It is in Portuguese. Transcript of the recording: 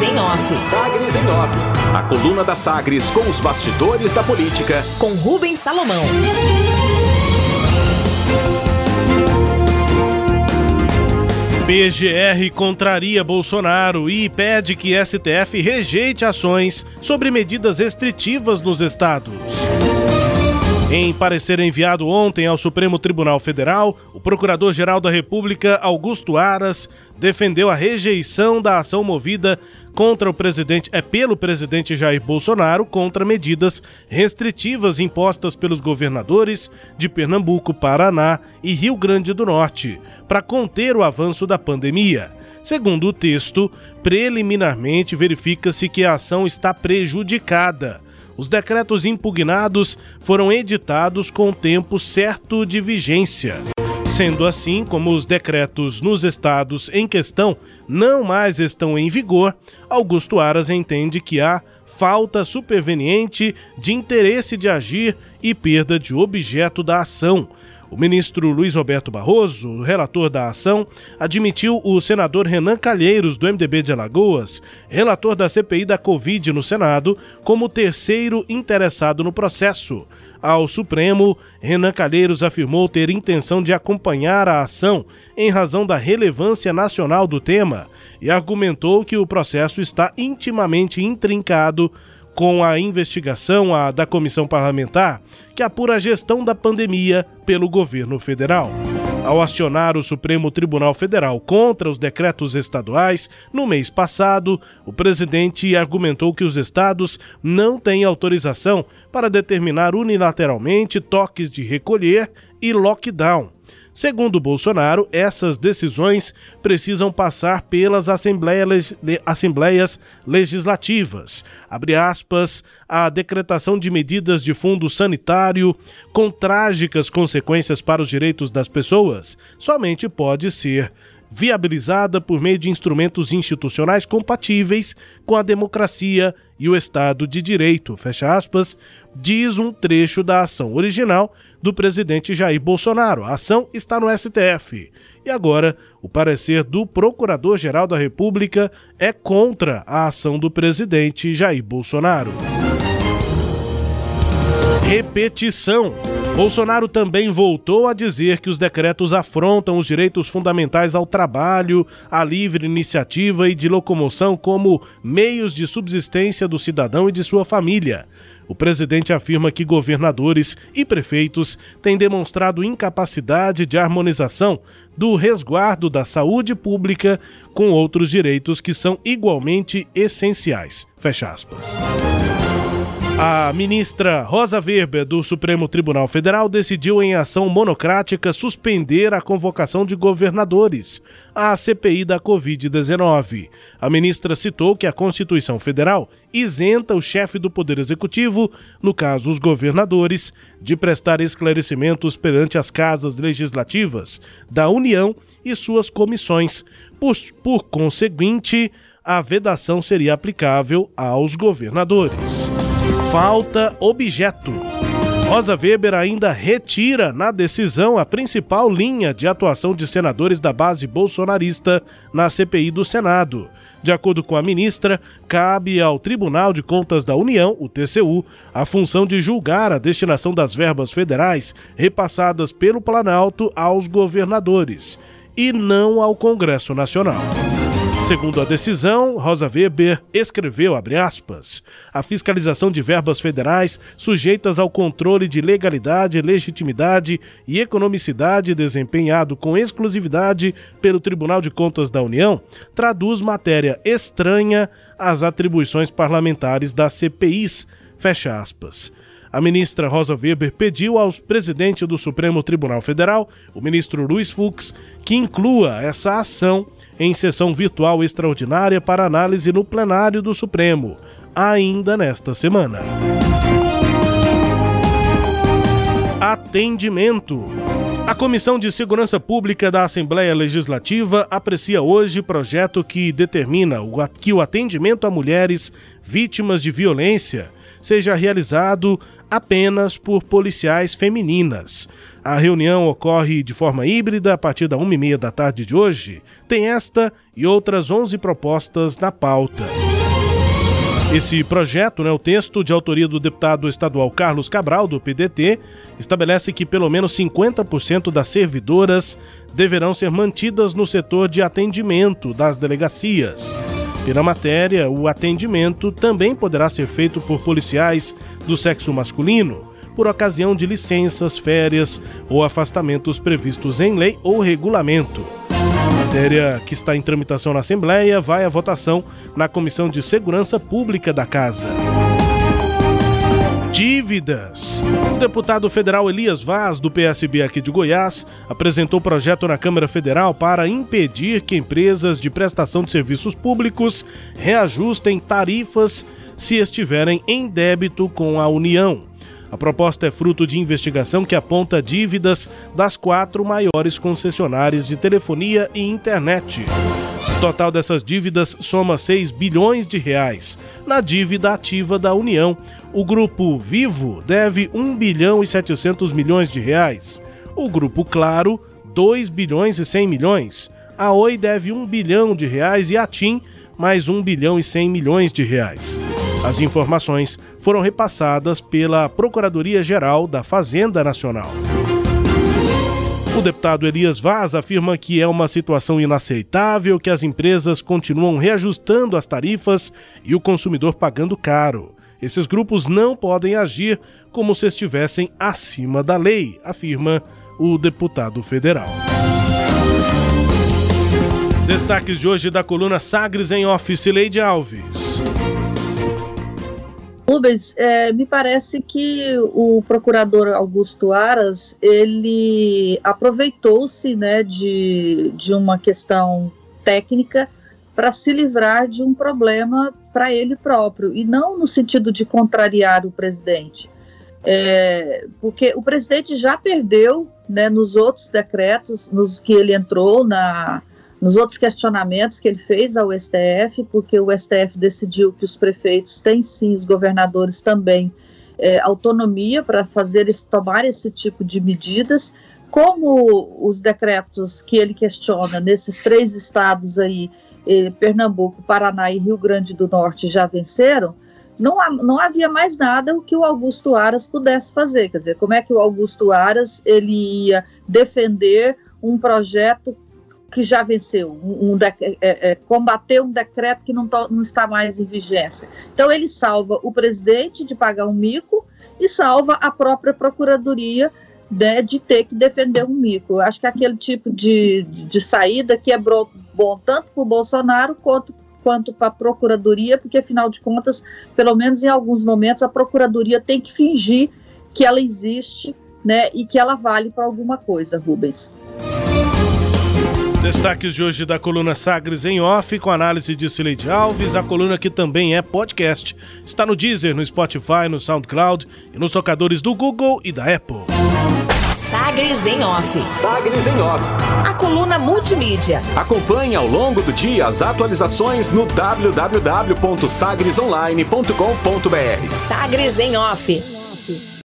Sagres em Off. Sagres em Off. A coluna da Sagres com os bastidores da política. Com Rubens Salomão. PGR contraria Bolsonaro e pede que STF rejeite ações sobre medidas restritivas nos estados. Em parecer enviado ontem ao Supremo Tribunal Federal, o Procurador-Geral da República, Augusto Aras, defendeu a rejeição da ação movida contra o presidente é pelo presidente Jair Bolsonaro contra medidas restritivas impostas pelos governadores de Pernambuco, Paraná e Rio Grande do Norte para conter o avanço da pandemia. Segundo o texto, preliminarmente verifica-se que a ação está prejudicada os decretos impugnados foram editados com tempo certo de vigência. Sendo assim, como os decretos nos estados em questão não mais estão em vigor, Augusto Aras entende que há falta superveniente de interesse de agir e perda de objeto da ação, o ministro Luiz Roberto Barroso, relator da ação, admitiu o senador Renan Calheiros, do MDB de Alagoas, relator da CPI da Covid no Senado, como terceiro interessado no processo. Ao Supremo, Renan Calheiros afirmou ter intenção de acompanhar a ação em razão da relevância nacional do tema e argumentou que o processo está intimamente intrincado com a investigação a, da comissão parlamentar que apura a gestão da pandemia pelo governo federal. Ao acionar o Supremo Tribunal Federal contra os decretos estaduais, no mês passado, o presidente argumentou que os estados não têm autorização para determinar unilateralmente toques de recolher e lockdown Segundo Bolsonaro, essas decisões precisam passar pelas assembleias, legislativas. Abre aspas, a decretação de medidas de fundo sanitário com trágicas consequências para os direitos das pessoas somente pode ser viabilizada por meio de instrumentos institucionais compatíveis com a democracia e o Estado de Direito, fecha aspas, diz um trecho da ação original do presidente Jair Bolsonaro. A ação está no STF. E agora, o parecer do Procurador-Geral da República é contra a ação do presidente Jair Bolsonaro. Repetição. Bolsonaro também voltou a dizer que os decretos afrontam os direitos fundamentais ao trabalho, à livre iniciativa e de locomoção como meios de subsistência do cidadão e de sua família. O presidente afirma que governadores e prefeitos têm demonstrado incapacidade de harmonização do resguardo da saúde pública com outros direitos que são igualmente essenciais. Fecha aspas. A ministra Rosa Weber, do Supremo Tribunal Federal, decidiu em ação monocrática suspender a convocação de governadores à CPI da Covid-19. A ministra citou que a Constituição Federal isenta o chefe do Poder Executivo, no caso os governadores, de prestar esclarecimentos perante as casas legislativas da União e suas comissões. Por, por conseguinte, a vedação seria aplicável aos governadores. Falta objeto. Rosa Weber ainda retira na decisão a principal linha de atuação de senadores da base bolsonarista na CPI do Senado. De acordo com a ministra, cabe ao Tribunal de Contas da União, o TCU, a função de julgar a destinação das verbas federais repassadas pelo Planalto aos governadores e não ao Congresso Nacional. Segundo a decisão, Rosa Weber escreveu, aspas, a fiscalização de verbas federais sujeitas ao controle de legalidade, legitimidade e economicidade desempenhado com exclusividade pelo Tribunal de Contas da União traduz matéria estranha às atribuições parlamentares das CPIs, fecha aspas. A ministra Rosa Weber pediu ao presidente do Supremo Tribunal Federal, o ministro Luiz Fux, que inclua essa ação em sessão virtual extraordinária para análise no plenário do Supremo, ainda nesta semana. Atendimento. A Comissão de Segurança Pública da Assembleia Legislativa aprecia hoje projeto que determina que o atendimento a mulheres vítimas de violência seja realizado apenas por policiais femininas. A reunião ocorre de forma híbrida a partir da uma e meia da tarde de hoje. Tem esta e outras 11 propostas na pauta. Esse projeto, né, o texto de autoria do deputado estadual Carlos Cabral, do PDT, estabelece que pelo menos 50% das servidoras deverão ser mantidas no setor de atendimento das delegacias. Pela matéria, o atendimento também poderá ser feito por policiais do sexo masculino, por ocasião de licenças, férias ou afastamentos previstos em lei ou regulamento. A matéria que está em tramitação na Assembleia vai à votação na Comissão de Segurança Pública da Casa. Dívidas. O deputado federal Elias Vaz, do PSB aqui de Goiás, apresentou projeto na Câmara Federal para impedir que empresas de prestação de serviços públicos reajustem tarifas se estiverem em débito com a União. A proposta é fruto de investigação que aponta dívidas das quatro maiores concessionárias de telefonia e internet. O total dessas dívidas soma 6 bilhões de reais. Na dívida ativa da União, o grupo Vivo deve 1 bilhão e 700 milhões de reais. O grupo Claro, 2 bilhões e 100 milhões. A Oi deve 1 bilhão de reais e a TIM mais 1 bilhão e 100 milhões de reais. As informações foram repassadas pela Procuradoria-Geral da Fazenda Nacional. O deputado Elias Vaz afirma que é uma situação inaceitável que as empresas continuam reajustando as tarifas e o consumidor pagando caro. Esses grupos não podem agir como se estivessem acima da lei, afirma o deputado federal. Destaques de hoje da coluna Sagres em Office Leide Alves. Rubens, é, me parece que o procurador Augusto Aras, ele aproveitou-se né, de, de uma questão técnica para se livrar de um problema para ele próprio, e não no sentido de contrariar o presidente. É, porque o presidente já perdeu né, nos outros decretos, nos que ele entrou na, nos outros questionamentos que ele fez ao STF, porque o STF decidiu que os prefeitos têm sim, os governadores também, é, autonomia para fazer esse, tomar esse tipo de medidas, como os decretos que ele questiona nesses três estados aí, eh, Pernambuco, Paraná e Rio Grande do Norte já venceram, não, não havia mais nada o que o Augusto Aras pudesse fazer. Quer dizer, como é que o Augusto Aras ele ia defender um projeto que já venceu, um, um é, é, combater um decreto que não, to, não está mais em vigência. Então, ele salva o presidente de pagar um mico e salva a própria procuradoria né, de ter que defender um mico. Eu acho que é aquele tipo de, de, de saída que é bom tanto para o Bolsonaro quanto quanto para a procuradoria, porque afinal de contas, pelo menos em alguns momentos, a procuradoria tem que fingir que ela existe, né, e que ela vale para alguma coisa, Rubens. Destaques de hoje da coluna Sagres em Off, com análise de Sileide Alves, a coluna que também é podcast. Está no Deezer, no Spotify, no SoundCloud e nos tocadores do Google e da Apple. Sagres em Off. Sagres em Off. A coluna multimídia. Acompanhe ao longo do dia as atualizações no www.sagresonline.com.br. Sagres em Off.